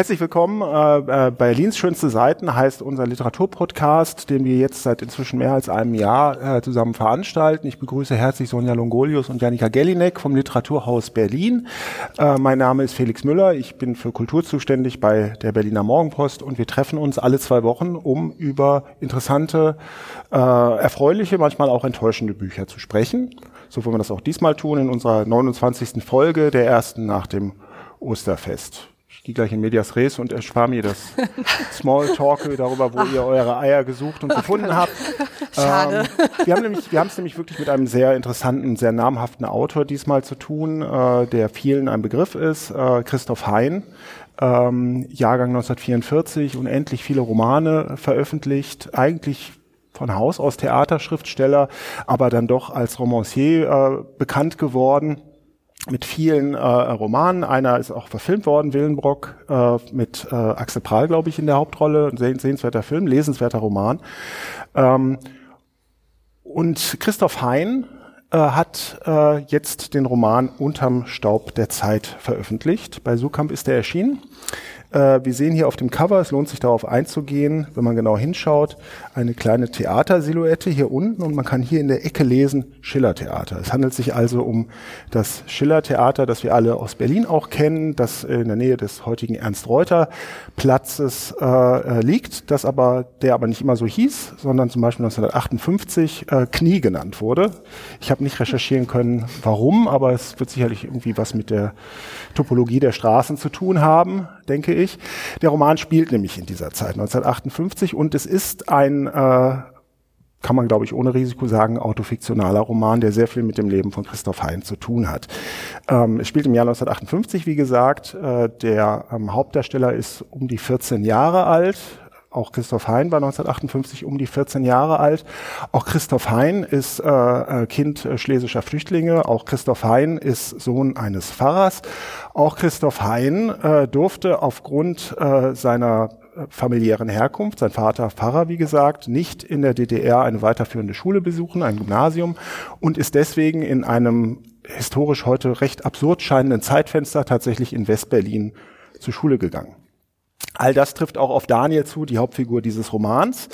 Herzlich willkommen. Äh, äh, Berlins schönste Seiten heißt unser Literaturpodcast, den wir jetzt seit inzwischen mehr als einem Jahr äh, zusammen veranstalten. Ich begrüße herzlich Sonja Longolius und Janika Gellinek vom Literaturhaus Berlin. Äh, mein Name ist Felix Müller. Ich bin für Kultur zuständig bei der Berliner Morgenpost und wir treffen uns alle zwei Wochen, um über interessante, äh, erfreuliche, manchmal auch enttäuschende Bücher zu sprechen. So wollen wir das auch diesmal tun in unserer 29. Folge, der ersten nach dem Osterfest ich gehe gleich in Medias Res und erspare mir das Smalltalk darüber, wo Ach. ihr eure Eier gesucht und gefunden habt. Schade. Ähm, wir haben nämlich, wir haben es nämlich wirklich mit einem sehr interessanten, sehr namhaften Autor diesmal zu tun, äh, der vielen ein Begriff ist, äh, Christoph Hein. Ähm, Jahrgang 1944, unendlich viele Romane veröffentlicht, eigentlich von Haus aus Theaterschriftsteller, aber dann doch als Romancier äh, bekannt geworden mit vielen äh, Romanen. Einer ist auch verfilmt worden, Willenbrock, äh, mit äh, Axel Prahl, glaube ich, in der Hauptrolle. Ein sehenswerter Film, lesenswerter Roman. Ähm, und Christoph Hein äh, hat äh, jetzt den Roman Unterm Staub der Zeit veröffentlicht. Bei Sukamp ist er erschienen. Äh, wir sehen hier auf dem Cover, es lohnt sich darauf einzugehen, wenn man genau hinschaut, eine kleine Theatersilhouette hier unten und man kann hier in der Ecke lesen Schillertheater. Es handelt sich also um das Schillertheater, das wir alle aus Berlin auch kennen, das in der Nähe des heutigen Ernst-Reuter-Platzes äh, äh, liegt, das aber, der aber nicht immer so hieß, sondern zum Beispiel 1958 äh, Knie genannt wurde. Ich habe nicht recherchieren können, warum, aber es wird sicherlich irgendwie was mit der Topologie der Straßen zu tun haben, denke ich. Der Roman spielt nämlich in dieser Zeit, 1958, und es ist ein, äh, kann man glaube ich ohne Risiko sagen, autofiktionaler Roman, der sehr viel mit dem Leben von Christoph Hein zu tun hat. Ähm, es spielt im Jahr 1958, wie gesagt. Äh, der ähm, Hauptdarsteller ist um die 14 Jahre alt, auch Christoph Hein war 1958 um die 14 Jahre alt. Auch Christoph Hein ist äh, äh, Kind äh, schlesischer Flüchtlinge. Auch Christoph Hein ist Sohn eines Pfarrers. Auch Christoph Hein äh, durfte aufgrund äh, seiner äh, familiären Herkunft, sein Vater Pfarrer, wie gesagt, nicht in der DDR eine weiterführende Schule besuchen, ein Gymnasium, und ist deswegen in einem historisch heute recht absurd scheinenden Zeitfenster tatsächlich in Westberlin zur Schule gegangen. All das trifft auch auf Daniel zu, die Hauptfigur dieses Romans.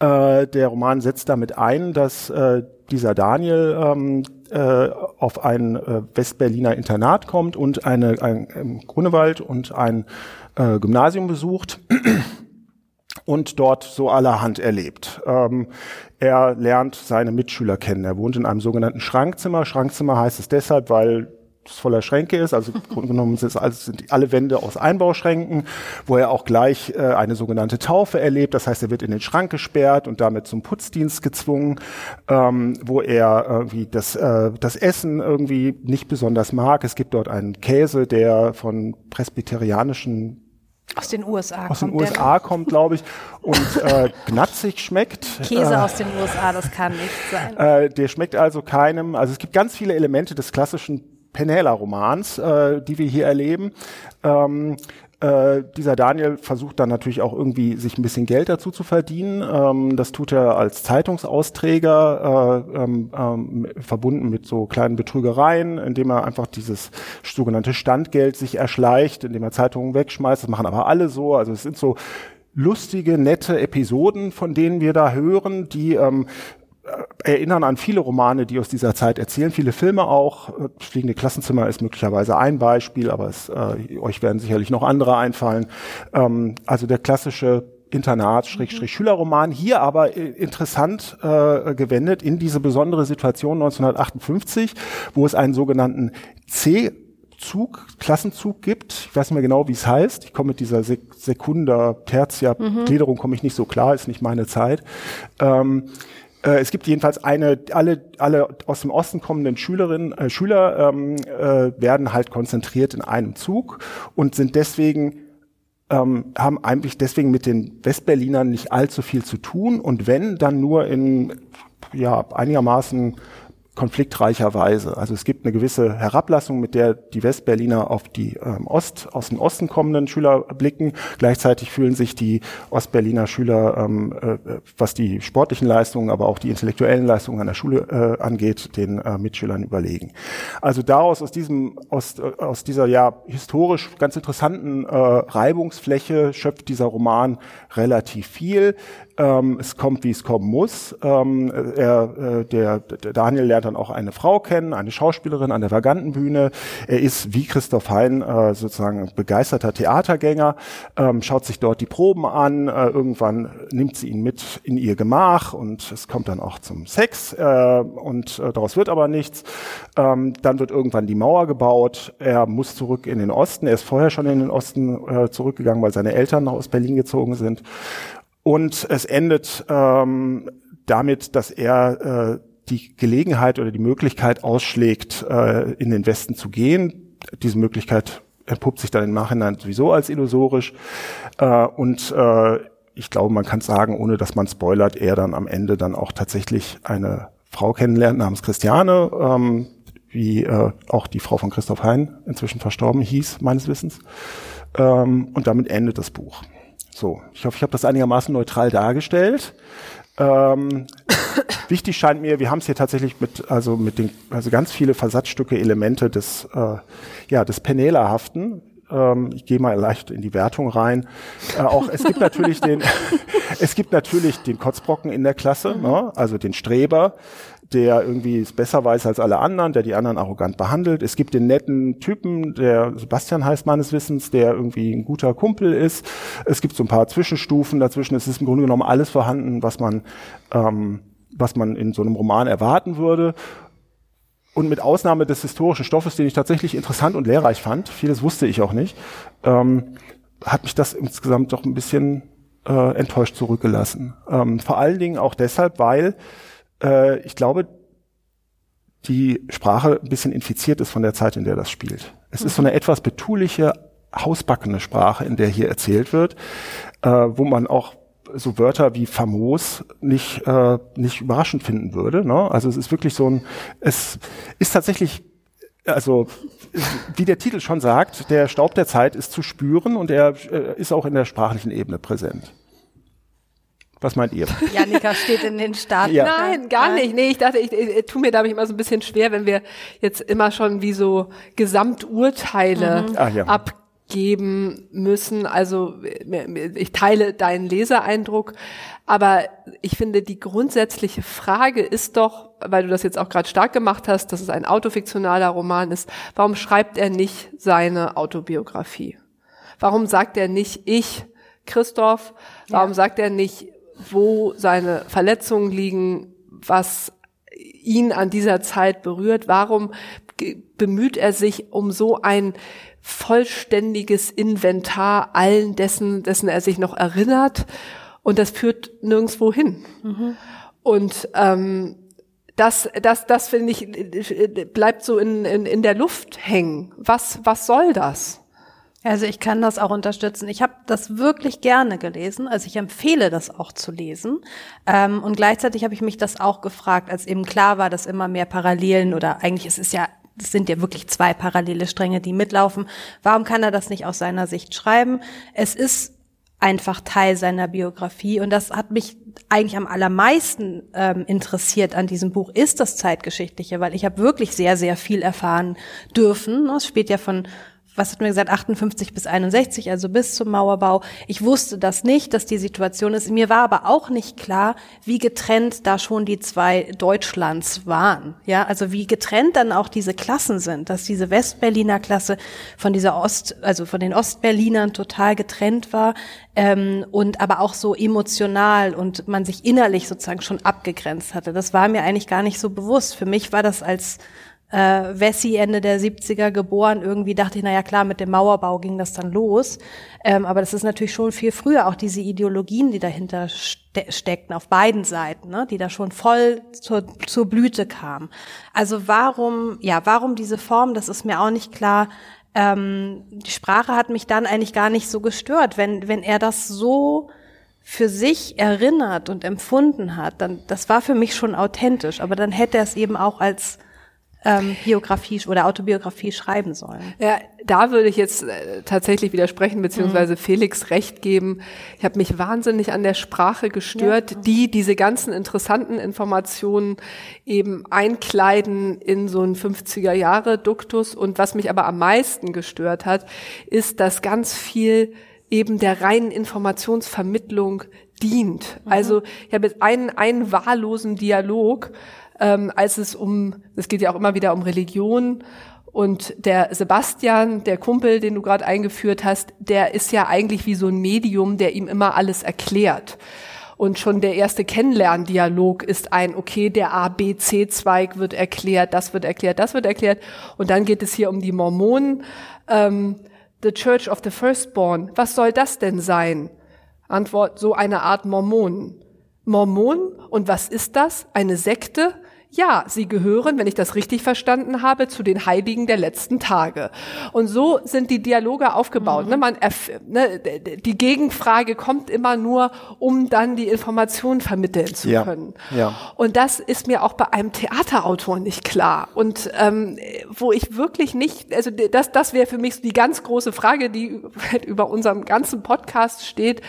Äh, der Roman setzt damit ein, dass äh, dieser Daniel ähm, äh, auf ein äh, Westberliner Internat kommt und eine, ein, ein Grunewald und ein äh, Gymnasium besucht und dort so allerhand erlebt. Ähm, er lernt seine Mitschüler kennen. Er wohnt in einem sogenannten Schrankzimmer. Schrankzimmer heißt es deshalb, weil voller Schränke ist. Also genommen sind, also sind alle Wände aus Einbauschränken, wo er auch gleich äh, eine sogenannte Taufe erlebt. Das heißt, er wird in den Schrank gesperrt und damit zum Putzdienst gezwungen, ähm, wo er irgendwie das, äh, das Essen irgendwie nicht besonders mag. Es gibt dort einen Käse, der von presbyterianischen aus den USA aus kommt. Aus den USA kommt, glaube ich, und äh, gnatzig schmeckt. Käse äh, aus den USA, das kann nicht sein. Äh, der schmeckt also keinem. Also es gibt ganz viele Elemente des klassischen Penela-Romans, äh, die wir hier erleben. Ähm, äh, dieser Daniel versucht dann natürlich auch irgendwie sich ein bisschen Geld dazu zu verdienen. Ähm, das tut er als Zeitungsausträger, äh, ähm, ähm, verbunden mit so kleinen Betrügereien, indem er einfach dieses sogenannte Standgeld sich erschleicht, indem er Zeitungen wegschmeißt. Das machen aber alle so. Also es sind so lustige, nette Episoden, von denen wir da hören, die ähm, erinnern an viele Romane, die aus dieser Zeit erzählen, viele Filme auch. Das Fliegende Klassenzimmer ist möglicherweise ein Beispiel, aber es, äh, euch werden sicherlich noch andere einfallen. Ähm, also der klassische Internat-Schülerroman, hier aber äh, interessant äh, gewendet in diese besondere Situation 1958, wo es einen sogenannten C Zug, Klassenzug gibt. Ich weiß nicht mehr genau, wie es heißt. Ich komme mit dieser Sek Sekunda, Tertia, mhm. Gliederung komme ich nicht so klar, ist nicht meine Zeit. Ähm, äh, es gibt jedenfalls eine, alle, alle aus dem Osten kommenden Schülerinnen, äh, Schüler ähm, äh, werden halt konzentriert in einem Zug und sind deswegen ähm, haben eigentlich deswegen mit den Westberlinern nicht allzu viel zu tun und wenn, dann nur in ja, einigermaßen konfliktreicher Weise. Also es gibt eine gewisse Herablassung, mit der die Westberliner auf die ähm, Ost, aus dem Osten kommenden Schüler blicken. Gleichzeitig fühlen sich die Ostberliner Schüler, ähm, äh, was die sportlichen Leistungen, aber auch die intellektuellen Leistungen an der Schule äh, angeht, den äh, Mitschülern überlegen. Also daraus aus diesem, aus, äh, aus dieser ja historisch ganz interessanten äh, Reibungsfläche schöpft dieser Roman relativ viel. Ähm, es kommt, wie es kommen muss. Ähm, er, äh, der, der Daniel lernt dann auch eine Frau kennen, eine Schauspielerin an der Vagantenbühne. Er ist wie Christoph Hein äh, sozusagen begeisterter Theatergänger, ähm, schaut sich dort die Proben an. Äh, irgendwann nimmt sie ihn mit in ihr Gemach und es kommt dann auch zum Sex äh, und äh, daraus wird aber nichts. Ähm, dann wird irgendwann die Mauer gebaut. Er muss zurück in den Osten. Er ist vorher schon in den Osten äh, zurückgegangen, weil seine Eltern aus Berlin gezogen sind. Und es endet ähm, damit, dass er äh, die Gelegenheit oder die Möglichkeit ausschlägt, äh, in den Westen zu gehen. Diese Möglichkeit entpuppt sich dann im Nachhinein sowieso als illusorisch. Äh, und äh, ich glaube, man kann sagen, ohne dass man spoilert, er dann am Ende dann auch tatsächlich eine Frau kennenlernt namens Christiane, ähm, wie äh, auch die Frau von Christoph Hein inzwischen verstorben hieß, meines Wissens. Ähm, und damit endet das Buch. So, ich hoffe, ich habe das einigermaßen neutral dargestellt. Ähm, wichtig scheint mir, wir haben es hier tatsächlich mit, also mit den, also ganz viele Versatzstücke, Elemente des, äh, ja, des Penela-haften. Ähm, ich gehe mal leicht in die Wertung rein. Äh, auch es gibt natürlich den, es gibt natürlich den Kotzbrocken in der Klasse, ne? also den Streber, der irgendwie es besser weiß als alle anderen, der die anderen arrogant behandelt. Es gibt den netten Typen, der Sebastian heißt meines Wissens, der irgendwie ein guter Kumpel ist. Es gibt so ein paar Zwischenstufen dazwischen. Es ist im Grunde genommen alles vorhanden, was man, ähm, was man in so einem Roman erwarten würde. Und mit Ausnahme des historischen Stoffes, den ich tatsächlich interessant und lehrreich fand, vieles wusste ich auch nicht, ähm, hat mich das insgesamt doch ein bisschen äh, enttäuscht zurückgelassen. Ähm, vor allen Dingen auch deshalb, weil äh, ich glaube, die Sprache ein bisschen infiziert ist von der Zeit, in der das spielt. Es ist so eine etwas betuliche, hausbackene Sprache, in der hier erzählt wird, äh, wo man auch so Wörter wie famos nicht, äh, nicht überraschend finden würde. Ne? Also es ist wirklich so ein, es ist tatsächlich, also wie der Titel schon sagt, der Staub der Zeit ist zu spüren und er äh, ist auch in der sprachlichen Ebene präsent. Was meint ihr? Janika steht in den Staaten. Ja. Nein, gar nicht. Nee, ich dachte, ich, ich, ich tue mir damit immer so ein bisschen schwer, wenn wir jetzt immer schon wie so Gesamturteile mhm. ja. abgeben müssen. Also ich teile deinen Leseeindruck, aber ich finde, die grundsätzliche Frage ist doch, weil du das jetzt auch gerade stark gemacht hast, dass es ein autofiktionaler Roman ist, warum schreibt er nicht seine Autobiografie? Warum sagt er nicht ich, Christoph? Warum ja. sagt er nicht wo seine Verletzungen liegen, was ihn an dieser Zeit berührt. Warum bemüht er sich um so ein vollständiges Inventar allen dessen, dessen er sich noch erinnert? Und das führt nirgendwo hin. Mhm. Und ähm, das, das, das finde ich, bleibt so in, in, in der Luft hängen. Was, was soll das? Also ich kann das auch unterstützen. Ich habe das wirklich gerne gelesen. Also ich empfehle das auch zu lesen. Ähm, und gleichzeitig habe ich mich das auch gefragt, als eben klar war, dass immer mehr Parallelen oder eigentlich es ist ja es sind ja wirklich zwei parallele Stränge, die mitlaufen. Warum kann er das nicht aus seiner Sicht schreiben? Es ist einfach Teil seiner Biografie und das hat mich eigentlich am allermeisten ähm, interessiert an diesem Buch ist das zeitgeschichtliche, weil ich habe wirklich sehr sehr viel erfahren dürfen. Es spielt ja von was hat mir gesagt, 58 bis 61, also bis zum Mauerbau. Ich wusste das nicht, dass die Situation ist. Mir war aber auch nicht klar, wie getrennt da schon die zwei Deutschlands waren. Ja, also wie getrennt dann auch diese Klassen sind, dass diese Westberliner Klasse von dieser Ost, also von den Ostberlinern total getrennt war ähm, und aber auch so emotional und man sich innerlich sozusagen schon abgegrenzt hatte. Das war mir eigentlich gar nicht so bewusst. Für mich war das als äh, Wessi Ende der 70er geboren. Irgendwie dachte ich, na ja klar, mit dem Mauerbau ging das dann los. Ähm, aber das ist natürlich schon viel früher, auch diese Ideologien, die dahinter ste steckten, auf beiden Seiten, ne, die da schon voll zur, zur Blüte kamen. Also warum, ja, warum diese Form, das ist mir auch nicht klar. Ähm, die Sprache hat mich dann eigentlich gar nicht so gestört, wenn, wenn er das so für sich erinnert und empfunden hat, dann das war für mich schon authentisch, aber dann hätte er es eben auch als ähm, Biografie oder Autobiografie schreiben sollen. Ja, da würde ich jetzt äh, tatsächlich widersprechen, beziehungsweise mhm. Felix recht geben. Ich habe mich wahnsinnig an der Sprache gestört, ja. die diese ganzen interessanten Informationen eben einkleiden in so einen 50er Jahre Duktus. Und was mich aber am meisten gestört hat, ist, dass ganz viel eben der reinen Informationsvermittlung dient. Mhm. Also ich habe jetzt einen, einen wahllosen Dialog, ähm, als es um, es geht ja auch immer wieder um Religion und der Sebastian, der Kumpel, den du gerade eingeführt hast, der ist ja eigentlich wie so ein Medium, der ihm immer alles erklärt. Und schon der erste Kennenlerndialog ist ein, okay, der A, B, C-Zweig wird erklärt, das wird erklärt, das wird erklärt. Und dann geht es hier um die Mormonen. Ähm, the Church of the Firstborn. Was soll das denn sein? Antwort, so eine Art Mormonen. Mormonen? Und was ist das? Eine Sekte? Ja, sie gehören, wenn ich das richtig verstanden habe, zu den Heiligen der letzten Tage. Und so sind die Dialoge aufgebaut. Mhm. Ne, man, ne, die Gegenfrage kommt immer nur, um dann die Information vermitteln zu ja. können. Ja. Und das ist mir auch bei einem Theaterautor nicht klar. Und ähm, wo ich wirklich nicht, also das, das wäre für mich die ganz große Frage, die über unserem ganzen Podcast steht.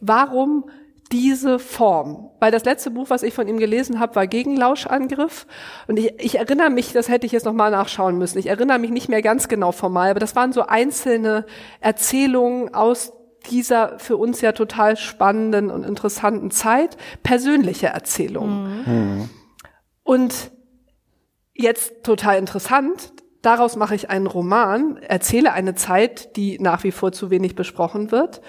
Warum diese Form. Weil das letzte Buch, was ich von ihm gelesen habe, war Gegenlauschangriff. Und ich, ich erinnere mich, das hätte ich jetzt nochmal nachschauen müssen, ich erinnere mich nicht mehr ganz genau formal, aber das waren so einzelne Erzählungen aus dieser für uns ja total spannenden und interessanten Zeit, persönliche Erzählungen. Mhm. Und jetzt total interessant, daraus mache ich einen Roman, erzähle eine Zeit, die nach wie vor zu wenig besprochen wird.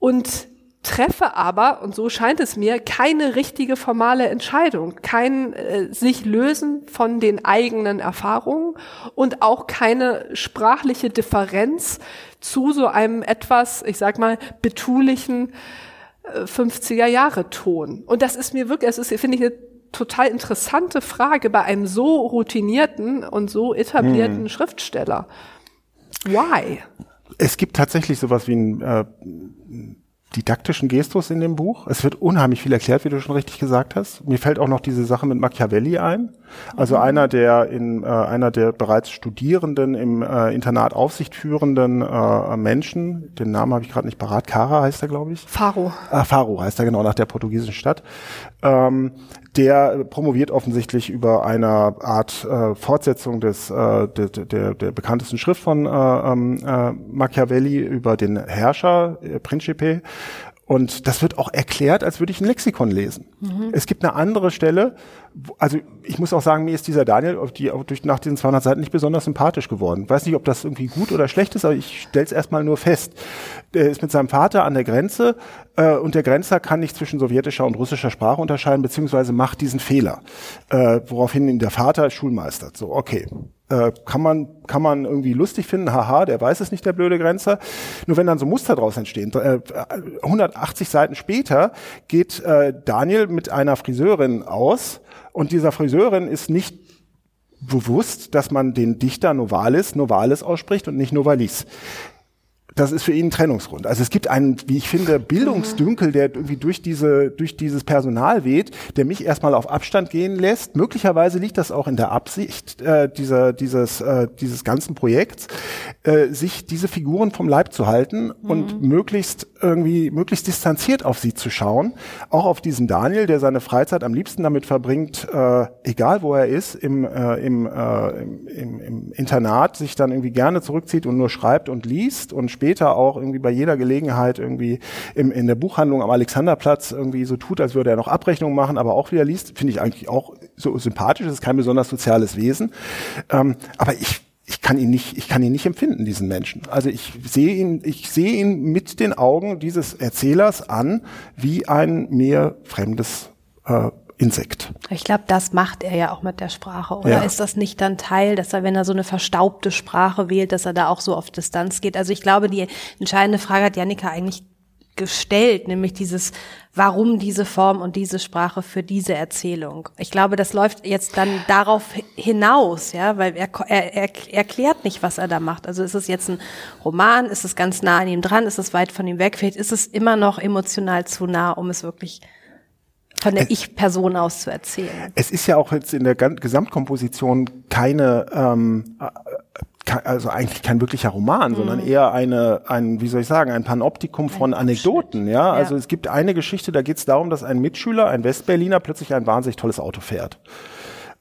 Und treffe aber, und so scheint es mir, keine richtige formale Entscheidung, kein äh, sich lösen von den eigenen Erfahrungen und auch keine sprachliche Differenz zu so einem etwas, ich sag mal, betulichen äh, 50er Jahre Ton. Und das ist mir wirklich, das ist, finde ich, eine total interessante Frage bei einem so routinierten und so etablierten hm. Schriftsteller. Why? Es gibt tatsächlich sowas wie ein äh, didaktischen Gestus in dem Buch. Es wird unheimlich viel erklärt, wie du schon richtig gesagt hast. Mir fällt auch noch diese Sache mit Machiavelli ein. Also mhm. einer der in äh, einer der bereits Studierenden im äh, Internat Aufsicht führenden äh, Menschen, den Namen habe ich gerade nicht parat, Cara heißt er, glaube ich. Faro. Ah, Faro heißt er genau nach der portugiesischen Stadt. Ähm, der promoviert offensichtlich über eine Art äh, Fortsetzung des äh, der, der, der bekanntesten Schrift von äh, ähm, äh, Machiavelli über den Herrscher äh, Principe und das wird auch erklärt, als würde ich ein Lexikon lesen. Mhm. Es gibt eine andere Stelle, also ich muss auch sagen, mir ist dieser Daniel auf die, durch, nach diesen 200 Seiten nicht besonders sympathisch geworden. Ich weiß nicht, ob das irgendwie gut oder schlecht ist, aber ich stelle es erstmal nur fest. Er ist mit seinem Vater an der Grenze äh, und der Grenzer kann nicht zwischen sowjetischer und russischer Sprache unterscheiden, beziehungsweise macht diesen Fehler, äh, woraufhin ihn der Vater schulmeistert. So, okay, äh, kann man kann man irgendwie lustig finden, haha, der weiß es nicht, der blöde Grenzer. Nur wenn dann so Muster draus entstehen, äh, 180 Seiten später geht äh, Daniel mit einer Friseurin aus und dieser Friseurin ist nicht bewusst, dass man den Dichter Novalis Novalis ausspricht und nicht Novalis das ist für ihn ein Trennungsgrund. Also es gibt einen, wie ich finde, Bildungsdünkel, der irgendwie durch diese, durch dieses Personal weht, der mich erstmal auf Abstand gehen lässt. Möglicherweise liegt das auch in der Absicht äh, dieser, dieses, äh, dieses ganzen Projekts, äh, sich diese Figuren vom Leib zu halten mhm. und möglichst irgendwie, möglichst distanziert auf sie zu schauen. Auch auf diesen Daniel, der seine Freizeit am liebsten damit verbringt, äh, egal wo er ist, im, äh, im, äh, im, im Internat sich dann irgendwie gerne zurückzieht und nur schreibt und liest und später später auch irgendwie bei jeder Gelegenheit irgendwie im, in der Buchhandlung am Alexanderplatz irgendwie so tut, als würde er noch Abrechnungen machen, aber auch wieder liest, finde ich eigentlich auch so sympathisch. Das ist kein besonders soziales Wesen. Ähm, aber ich ich kann ihn nicht, ich kann ihn nicht empfinden, diesen Menschen. Also ich sehe ihn, ich sehe ihn mit den Augen dieses Erzählers an wie ein mir fremdes äh, Insekt. Ich glaube, das macht er ja auch mit der Sprache. Oder ja. ist das nicht dann Teil, dass er, wenn er so eine verstaubte Sprache wählt, dass er da auch so auf Distanz geht? Also ich glaube, die entscheidende Frage hat Janika eigentlich gestellt, nämlich dieses, warum diese Form und diese Sprache für diese Erzählung. Ich glaube, das läuft jetzt dann darauf hinaus, ja, weil er, er, er erklärt nicht, was er da macht. Also ist es jetzt ein Roman, ist es ganz nah an ihm dran, ist es weit von ihm weg, vielleicht ist es immer noch emotional zu nah, um es wirklich von der Ich-Person aus zu erzählen. Es ist ja auch jetzt in der Gesamtkomposition keine ähm, also eigentlich kein wirklicher Roman, mhm. sondern eher eine, ein, wie soll ich sagen, ein Panoptikum von Anekdoten. Ja? ja, also es gibt eine Geschichte, da geht es darum, dass ein Mitschüler, ein Westberliner, plötzlich ein wahnsinnig tolles Auto fährt.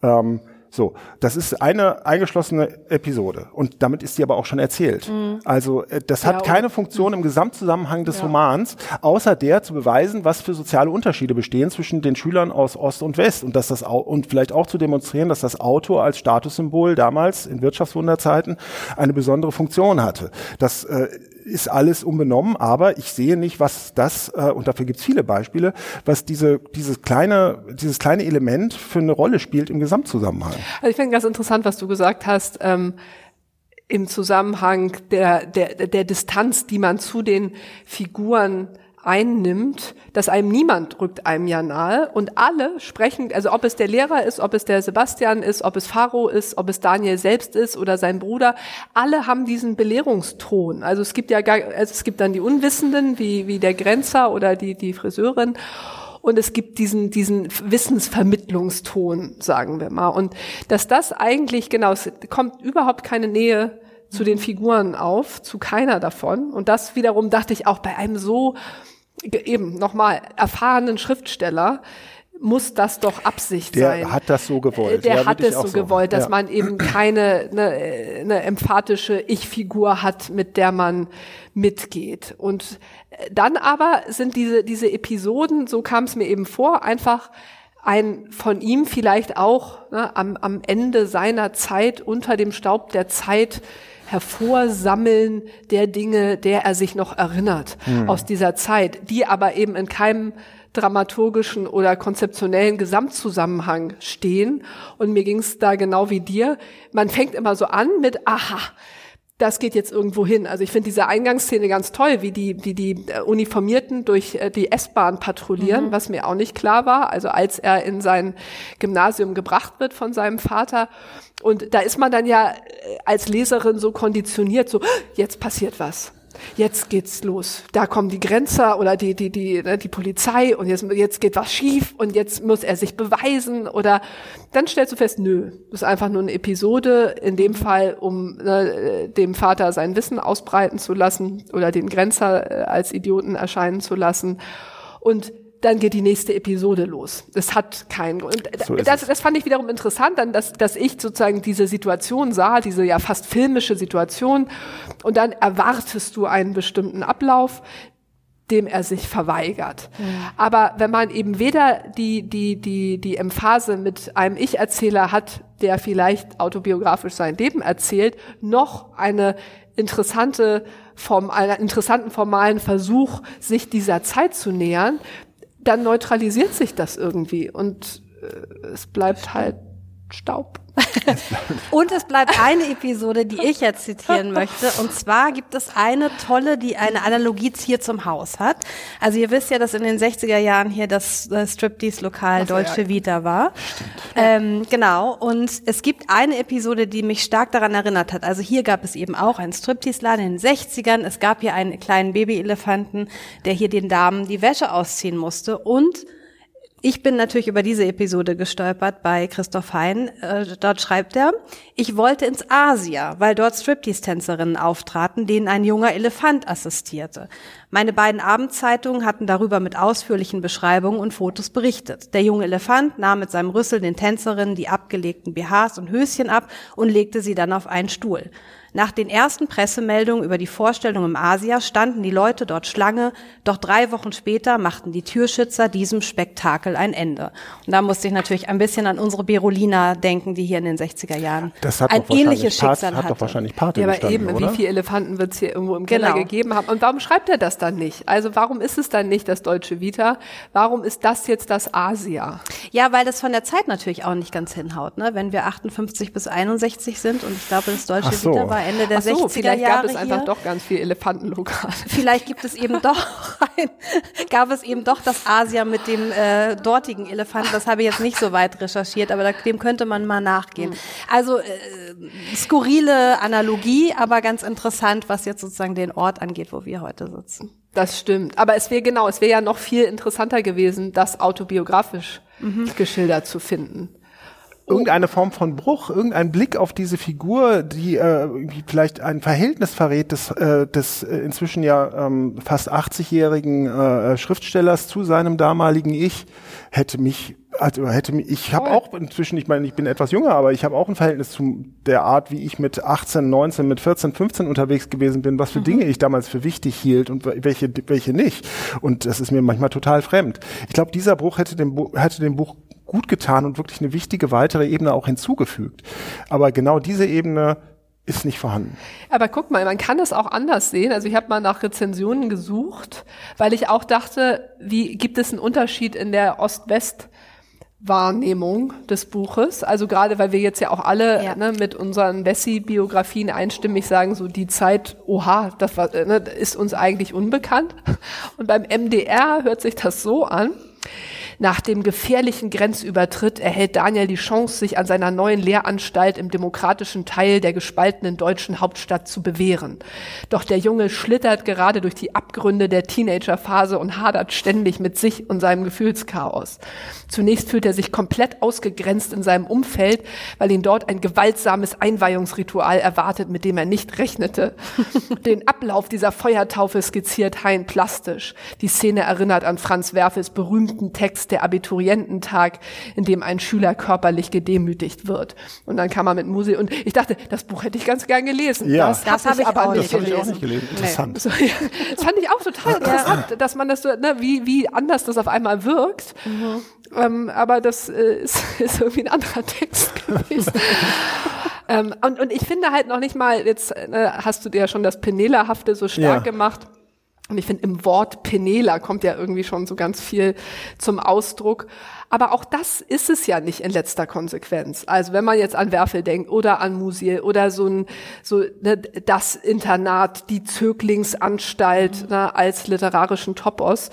Ähm, so, das ist eine eingeschlossene Episode und damit ist die aber auch schon erzählt. Mhm. Also äh, das hat ja, keine Funktion im Gesamtzusammenhang des ja. Romans, außer der zu beweisen, was für soziale Unterschiede bestehen zwischen den Schülern aus Ost und West und dass das und vielleicht auch zu demonstrieren, dass das Auto als Statussymbol damals in Wirtschaftswunderzeiten eine besondere Funktion hatte. Das äh, ist alles unbenommen, aber ich sehe nicht, was das, äh, und dafür gibt es viele Beispiele, was diese, dieses, kleine, dieses kleine Element für eine Rolle spielt im Gesamtzusammenhang. Also ich finde ganz interessant, was du gesagt hast. Ähm im Zusammenhang der, der, der Distanz, die man zu den Figuren einnimmt, dass einem niemand rückt einem ja nahe und alle sprechen, also ob es der Lehrer ist, ob es der Sebastian ist, ob es Faro ist, ob es Daniel selbst ist oder sein Bruder, alle haben diesen Belehrungston. Also es gibt ja gar, also es gibt dann die Unwissenden, wie, wie der Grenzer oder die, die Friseurin und es gibt diesen, diesen Wissensvermittlungston, sagen wir mal. Und dass das eigentlich, genau, es kommt überhaupt keine Nähe zu den Figuren auf, zu keiner davon. Und das wiederum dachte ich auch bei einem so eben nochmal erfahrenen Schriftsteller, muss das doch Absicht der sein. Der hat das so gewollt. Der ja, hat es so, so gewollt, dass ja. man eben keine eine, eine emphatische Ich-Figur hat, mit der man mitgeht. Und dann aber sind diese diese Episoden, so kam es mir eben vor, einfach ein von ihm vielleicht auch ne, am, am Ende seiner Zeit unter dem Staub der Zeit hervorsammeln der Dinge, der er sich noch erinnert mhm. aus dieser Zeit, die aber eben in keinem dramaturgischen oder konzeptionellen Gesamtzusammenhang stehen. Und mir ging es da genau wie dir. Man fängt immer so an mit, aha, das geht jetzt irgendwo hin. Also ich finde diese Eingangsszene ganz toll, wie die, wie die äh, Uniformierten durch äh, die S-Bahn patrouillieren, mhm. was mir auch nicht klar war. Also als er in sein Gymnasium gebracht wird von seinem Vater. Und da ist man dann ja äh, als Leserin so konditioniert, so, jetzt passiert was jetzt geht's los. Da kommen die Grenzer oder die, die, die, ne, die Polizei und jetzt, jetzt geht was schief und jetzt muss er sich beweisen oder dann stellst du fest, nö, das ist einfach nur eine Episode, in dem Fall, um ne, dem Vater sein Wissen ausbreiten zu lassen oder den Grenzer äh, als Idioten erscheinen zu lassen. Und dann geht die nächste Episode los. Das hat keinen Grund. So das, das fand ich wiederum interessant, dann, dass, dass ich sozusagen diese Situation sah, diese ja fast filmische Situation, und dann erwartest du einen bestimmten Ablauf, dem er sich verweigert. Mhm. Aber wenn man eben weder die, die, die, die Emphase mit einem Ich-Erzähler hat, der vielleicht autobiografisch sein Leben erzählt, noch eine interessante Form, einen interessanten formalen Versuch, sich dieser Zeit zu nähern, dann neutralisiert sich das irgendwie und äh, es bleibt halt Staub. und es bleibt eine Episode, die ich jetzt zitieren möchte. Und zwar gibt es eine tolle, die eine Analogie hier zum Haus hat. Also ihr wisst ja, dass in den 60er Jahren hier das äh, Striptease-Lokal Deutsche ja. Vita war. Ähm, genau. Und es gibt eine Episode, die mich stark daran erinnert hat. Also hier gab es eben auch einen Striptease-Laden in den 60ern. Es gab hier einen kleinen Babyelefanten, der hier den Damen die Wäsche ausziehen musste. Und ich bin natürlich über diese Episode gestolpert bei Christoph Hein. Äh, dort schreibt er, ich wollte ins Asia, weil dort Striptease-Tänzerinnen auftraten, denen ein junger Elefant assistierte. Meine beiden Abendzeitungen hatten darüber mit ausführlichen Beschreibungen und Fotos berichtet. Der junge Elefant nahm mit seinem Rüssel den Tänzerinnen die abgelegten BHs und Höschen ab und legte sie dann auf einen Stuhl. Nach den ersten Pressemeldungen über die Vorstellung im Asia standen die Leute dort Schlange, doch drei Wochen später machten die Türschützer diesem Spektakel ein Ende. Und da musste ich natürlich ein bisschen an unsere Berolina denken, die hier in den 60er Jahren ein ähnliches Schicksal hat hatte. doch wahrscheinlich Party ja, aber eben, oder? wie viele Elefanten wird es hier irgendwo im Keller genau. gegeben haben? Und warum schreibt er das dann nicht? Also warum ist es dann nicht das deutsche Vita? Warum ist das jetzt das Asia? Ja, weil das von der Zeit natürlich auch nicht ganz hinhaut. Ne? Wenn wir 58 bis 61 sind und ich glaube, das deutsche so. Vita war Ende der Ach so, 60er vielleicht Jahre. Vielleicht gab es einfach doch ganz viel Elefantenlokale. Vielleicht gibt es eben doch ein, gab es eben doch das Asia mit dem äh, dortigen Elefanten. Das habe ich jetzt nicht so weit recherchiert, aber da, dem könnte man mal nachgehen. Mhm. Also äh, skurrile Analogie, aber ganz interessant, was jetzt sozusagen den Ort angeht, wo wir heute sitzen. Das stimmt. Aber es wäre genau, es wäre ja noch viel interessanter gewesen, das autobiografisch mhm. geschildert zu finden irgendeine Form von Bruch, irgendein Blick auf diese Figur, die äh, vielleicht ein Verhältnis verrät des, äh, des äh, inzwischen ja ähm, fast 80-jährigen äh, Schriftstellers zu seinem damaligen Ich, hätte mich, also hätte mich, ich habe auch inzwischen, ich meine, ich bin etwas jünger, aber ich habe auch ein Verhältnis zu der Art, wie ich mit 18, 19, mit 14, 15 unterwegs gewesen bin, was für mhm. Dinge ich damals für wichtig hielt und welche, welche nicht. Und das ist mir manchmal total fremd. Ich glaube, dieser Bruch hätte dem, hätte dem Buch gut getan und wirklich eine wichtige weitere Ebene auch hinzugefügt. Aber genau diese Ebene ist nicht vorhanden. Aber guck mal, man kann es auch anders sehen. Also ich habe mal nach Rezensionen gesucht, weil ich auch dachte, wie gibt es einen Unterschied in der Ost-West- Wahrnehmung des Buches. Also gerade, weil wir jetzt ja auch alle ja. Ne, mit unseren Bessie-Biografien einstimmig sagen, so die Zeit, oha, das war, ne, ist uns eigentlich unbekannt. Und beim MDR hört sich das so an. Nach dem gefährlichen Grenzübertritt erhält Daniel die Chance, sich an seiner neuen Lehranstalt im demokratischen Teil der gespaltenen deutschen Hauptstadt zu bewähren. Doch der Junge schlittert gerade durch die Abgründe der Teenagerphase und hadert ständig mit sich und seinem Gefühlschaos. Zunächst fühlt er sich komplett ausgegrenzt in seinem Umfeld, weil ihn dort ein gewaltsames Einweihungsritual erwartet, mit dem er nicht rechnete. Den Ablauf dieser Feuertaufe skizziert Hein plastisch. Die Szene erinnert an Franz Werfels berühmten Text Der Abituriententag, in dem ein Schüler körperlich gedemütigt wird. Und dann kam er mit Musik und ich dachte, das Buch hätte ich ganz gern gelesen. Ja. Das, das habe ich aber nicht gelesen. Ich auch nicht gelesen. Interessant. Nee. So, ja, das fand ich auch total interessant, dass man das so, ne, wie, wie anders das auf einmal wirkt. Mhm. Ähm, aber das äh, ist, ist irgendwie ein anderer Text gewesen. ähm, und, und ich finde halt noch nicht mal, jetzt äh, hast du dir ja schon das Penela-hafte so stark ja. gemacht. Und ich finde, im Wort Penela kommt ja irgendwie schon so ganz viel zum Ausdruck. Aber auch das ist es ja nicht in letzter Konsequenz. Also wenn man jetzt an Werfel denkt oder an Musil oder so ein, so ne, das Internat, die Zöglingsanstalt ne, als literarischen Topos,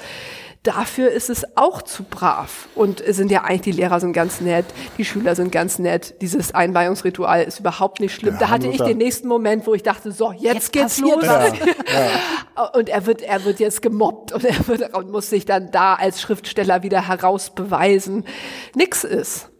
dafür ist es auch zu brav. Und es sind ja eigentlich, die Lehrer sind ganz nett, die Schüler sind ganz nett. Dieses Einweihungsritual ist überhaupt nicht schlimm. Ja, da hatte ich den nächsten Moment, wo ich dachte, so, jetzt, jetzt geht's los. Ja, ja. Und er wird, er wird jetzt gemobbt und er wird, und muss sich dann da als Schriftsteller wieder herausbeweisen. Nix ist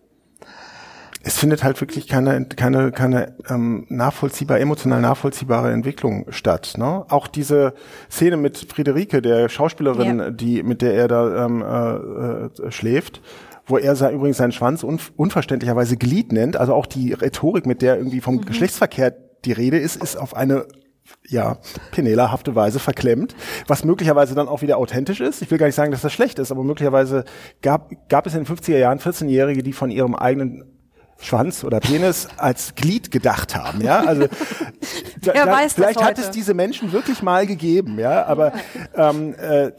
es findet halt wirklich keine, keine, keine ähm, nachvollziehbar, emotional nachvollziehbare Entwicklung statt. Ne? Auch diese Szene mit Friederike, der Schauspielerin, ja. die mit der er da ähm, äh, äh, schläft, wo er sein, übrigens seinen Schwanz un, unverständlicherweise Glied nennt, also auch die Rhetorik, mit der irgendwie vom mhm. Geschlechtsverkehr die Rede ist, ist auf eine ja, penelahafte Weise verklemmt, was möglicherweise dann auch wieder authentisch ist. Ich will gar nicht sagen, dass das schlecht ist, aber möglicherweise gab, gab es in den 50er Jahren 14-Jährige, die von ihrem eigenen Schwanz oder Penis als Glied gedacht haben, ja. Also da, da, weiß vielleicht hat es diese Menschen wirklich mal gegeben, ja. Aber ähm, äh,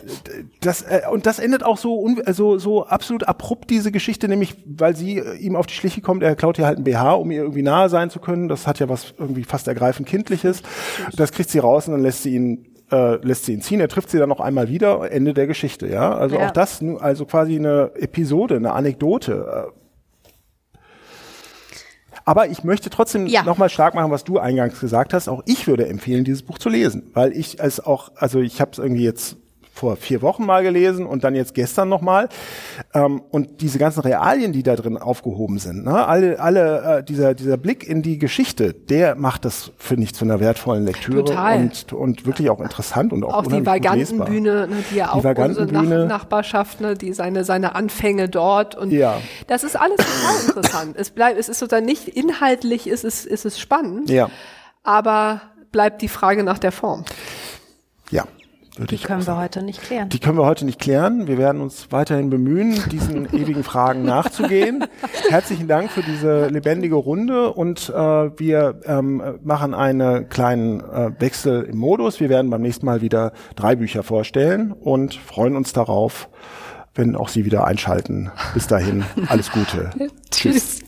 das äh, und das endet auch so un, so so absolut abrupt diese Geschichte, nämlich weil sie äh, ihm auf die Schliche kommt. Er klaut ihr halt ein BH, um ihr irgendwie nahe sein zu können. Das hat ja was irgendwie fast ergreifend kindliches. Das kriegt sie raus und dann lässt sie ihn äh, lässt sie ihn ziehen, er trifft sie dann noch einmal wieder, Ende der Geschichte, ja. Also ja. auch das, also quasi eine Episode, eine Anekdote. Äh, aber ich möchte trotzdem ja. nochmal stark machen, was du eingangs gesagt hast. Auch ich würde empfehlen, dieses Buch zu lesen, weil ich es auch, also ich habe es irgendwie jetzt vor vier Wochen mal gelesen und dann jetzt gestern nochmal. Ähm, und diese ganzen Realien, die da drin aufgehoben sind, ne? alle, alle äh, dieser, dieser Blick in die Geschichte, der macht das, finde ich, zu einer wertvollen Lektüre Total. Und, und wirklich auch interessant und auch Auch die Vagantenbühne, ne, die ja auch unsere Nach Nachbarschaft, ne, die seine, seine Anfänge dort und ja. das ist alles total interessant. Es bleibt, es ist sozusagen nicht inhaltlich, ist es, ist es spannend, ja. aber bleibt die Frage nach der Form. Ja. Die können wir heute nicht klären. Die können wir heute nicht klären. Wir werden uns weiterhin bemühen, diesen ewigen Fragen nachzugehen. Herzlichen Dank für diese lebendige Runde und äh, wir ähm, machen einen kleinen äh, Wechsel im Modus. Wir werden beim nächsten Mal wieder drei Bücher vorstellen und freuen uns darauf, wenn auch Sie wieder einschalten. Bis dahin, alles Gute. Tschüss.